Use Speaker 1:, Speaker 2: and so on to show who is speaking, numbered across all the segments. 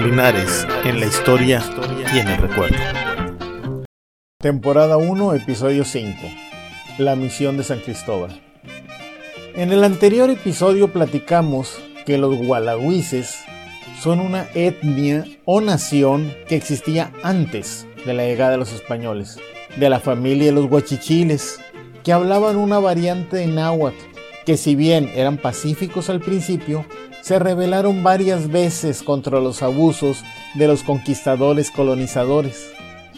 Speaker 1: Linares, en la historia y en el recuerdo. Temporada 1, episodio 5. La misión de San Cristóbal. En el anterior episodio platicamos que los gualagüises son una etnia o nación que existía antes de la llegada de los españoles, de la familia de los guachichiles, que hablaban una variante de náhuatl, que si bien eran pacíficos al principio, se rebelaron varias veces contra los abusos de los conquistadores colonizadores,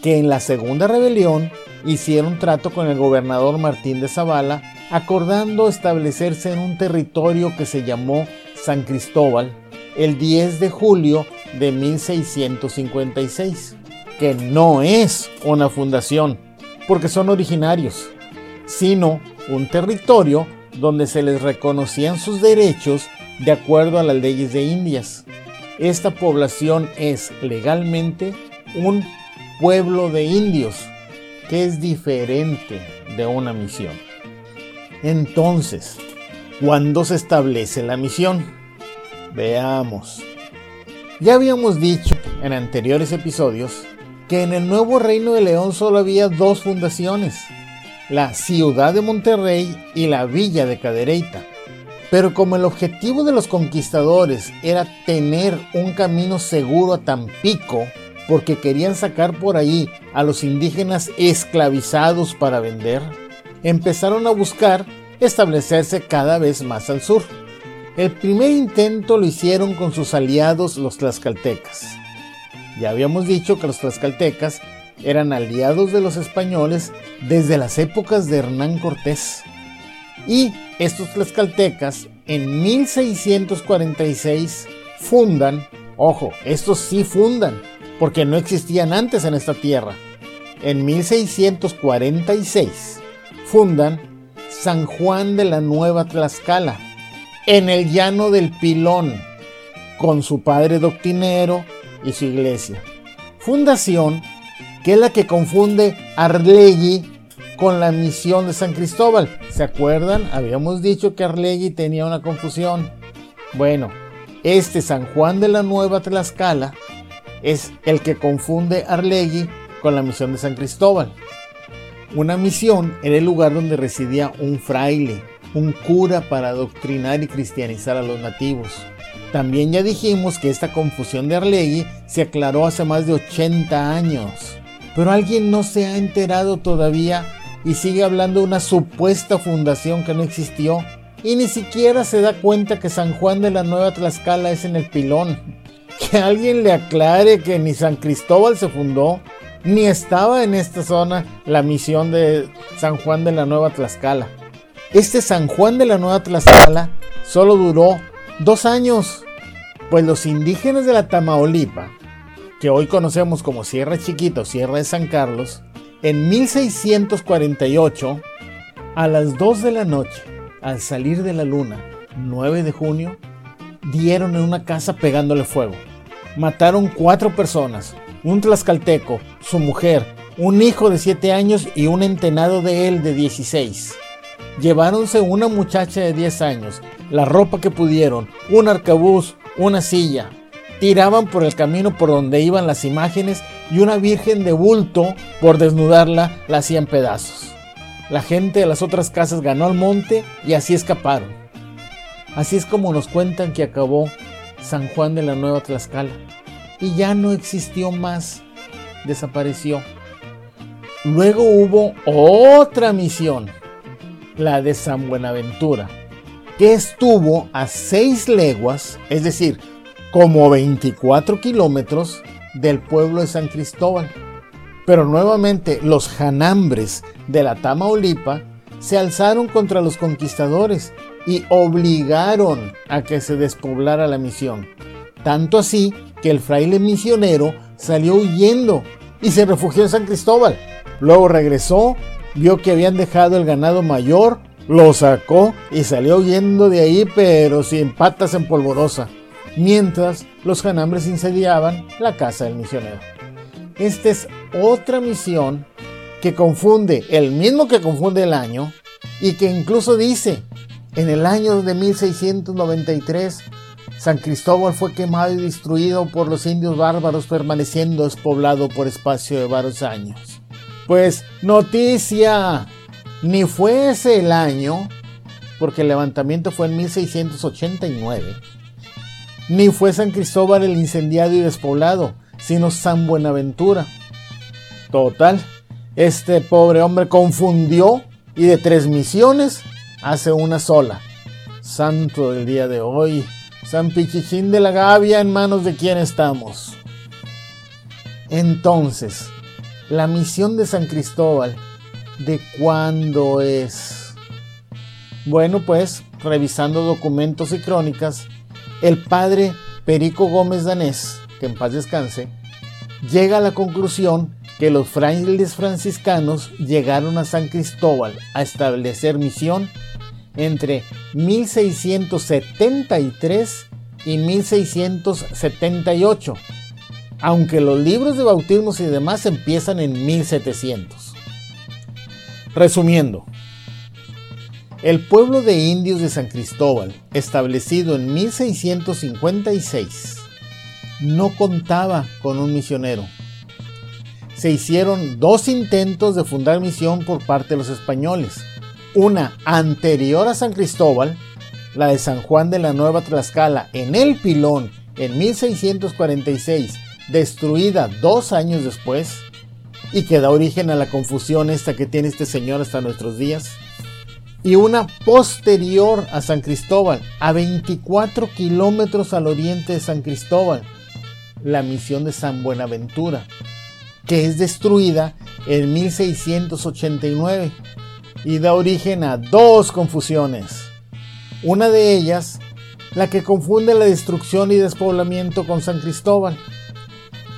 Speaker 1: que en la segunda rebelión hicieron trato con el gobernador Martín de Zavala, acordando establecerse en un territorio que se llamó San Cristóbal el 10 de julio de 1656, que no es una fundación, porque son originarios, sino un territorio donde se les reconocían sus derechos de acuerdo a las leyes de Indias. Esta población es legalmente un pueblo de indios, que es diferente de una misión. Entonces, ¿cuándo se establece la misión? Veamos. Ya habíamos dicho en anteriores episodios que en el nuevo Reino de León solo había dos fundaciones, la ciudad de Monterrey y la villa de Cadereyta. Pero como el objetivo de los conquistadores era tener un camino seguro a Tampico, porque querían sacar por ahí a los indígenas esclavizados para vender, empezaron a buscar establecerse cada vez más al sur. El primer intento lo hicieron con sus aliados los tlaxcaltecas. Ya habíamos dicho que los tlaxcaltecas eran aliados de los españoles desde las épocas de Hernán Cortés. Y estos tlaxcaltecas en 1646 fundan, ojo, estos sí fundan, porque no existían antes en esta tierra. En 1646 fundan San Juan de la Nueva Tlaxcala, en el llano del Pilón, con su padre doctrinero y su iglesia. Fundación que es la que confunde Arlegui con la misión de San Cristóbal. ¿Se acuerdan? Habíamos dicho que Arlegui tenía una confusión. Bueno, este San Juan de la Nueva Tlaxcala es el que confunde Arlegui con la misión de San Cristóbal. Una misión era el lugar donde residía un fraile, un cura para adoctrinar y cristianizar a los nativos. También ya dijimos que esta confusión de Arlegui se aclaró hace más de 80 años. Pero alguien no se ha enterado todavía y sigue hablando de una supuesta fundación que no existió y ni siquiera se da cuenta que San Juan de la Nueva Tlaxcala es en el pilón. Que alguien le aclare que ni San Cristóbal se fundó, ni estaba en esta zona la misión de San Juan de la Nueva Tlaxcala. Este San Juan de la Nueva Tlaxcala solo duró dos años, pues los indígenas de la Tamaulipa, que hoy conocemos como Sierra Chiquita o Sierra de San Carlos, en 1648, a las 2 de la noche, al salir de la luna, 9 de junio, dieron en una casa pegándole fuego. Mataron cuatro personas, un tlaxcalteco, su mujer, un hijo de 7 años y un entenado de él de 16. Lleváronse una muchacha de 10 años, la ropa que pudieron, un arcabuz, una silla, tiraban por el camino por donde iban las imágenes y una virgen de bulto, por desnudarla, la hacían pedazos. La gente de las otras casas ganó al monte y así escaparon. Así es como nos cuentan que acabó San Juan de la Nueva Tlaxcala. Y ya no existió más. Desapareció. Luego hubo otra misión, la de San Buenaventura, que estuvo a seis leguas, es decir, como 24 kilómetros del pueblo de San Cristóbal. Pero nuevamente los janambres de la Tamaulipa se alzaron contra los conquistadores y obligaron a que se despoblara la misión. Tanto así que el fraile misionero salió huyendo y se refugió en San Cristóbal. Luego regresó, vio que habían dejado el ganado mayor, lo sacó y salió huyendo de ahí pero sin patas en polvorosa mientras los janambres incendiaban la casa del misionero. Esta es otra misión que confunde, el mismo que confunde el año, y que incluso dice En el año de 1693, San Cristóbal fue quemado y destruido por los indios bárbaros, permaneciendo despoblado por espacio de varios años. Pues noticia, ni fue ese el año, porque el levantamiento fue en 1689, ni fue San Cristóbal el incendiado y despoblado, sino San Buenaventura. Total, este pobre hombre confundió y de tres misiones hace una sola. Santo del día de hoy, San Pichichín de la Gavia, en manos de quién estamos. Entonces, la misión de San Cristóbal, ¿de cuándo es? Bueno, pues, revisando documentos y crónicas, el padre Perico Gómez Danés, que en paz descanse, llega a la conclusión que los frailes franciscanos llegaron a San Cristóbal a establecer misión entre 1673 y 1678, aunque los libros de bautismos y demás empiezan en 1700. Resumiendo, el pueblo de indios de San Cristóbal, establecido en 1656, no contaba con un misionero se hicieron dos intentos de fundar misión por parte de los españoles. Una anterior a San Cristóbal, la de San Juan de la Nueva Tlaxcala en El Pilón en 1646, destruida dos años después, y que da origen a la confusión esta que tiene este señor hasta nuestros días. Y una posterior a San Cristóbal, a 24 kilómetros al oriente de San Cristóbal, la misión de San Buenaventura, que es destruida en 1689 y da origen a dos confusiones. Una de ellas, la que confunde la destrucción y despoblamiento con San Cristóbal,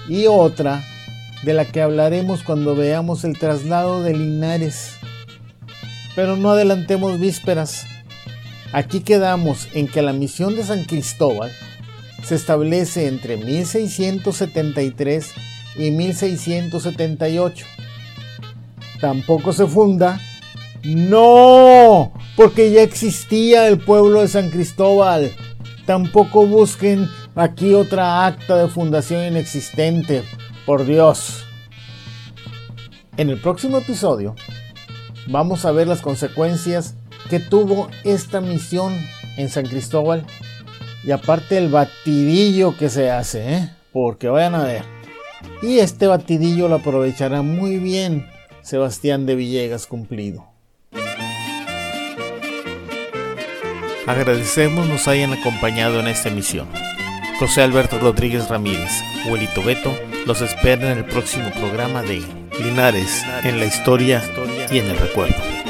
Speaker 1: y otra, de la que hablaremos cuando veamos el traslado de Linares. Pero no adelantemos vísperas. Aquí quedamos en que la misión de San Cristóbal se establece entre 1673 y 1678. Tampoco se funda. No, porque ya existía el pueblo de San Cristóbal. Tampoco busquen aquí otra acta de fundación inexistente. Por Dios. En el próximo episodio vamos a ver las consecuencias que tuvo esta misión en San Cristóbal y aparte el batidillo que se hace, ¿eh? porque vayan a ver. Y este batidillo lo aprovechará muy bien Sebastián de Villegas cumplido.
Speaker 2: Agradecemos nos hayan acompañado en esta emisión. José Alberto Rodríguez Ramírez, Huelito Beto, los espera en el próximo programa de Linares en la historia y en el recuerdo.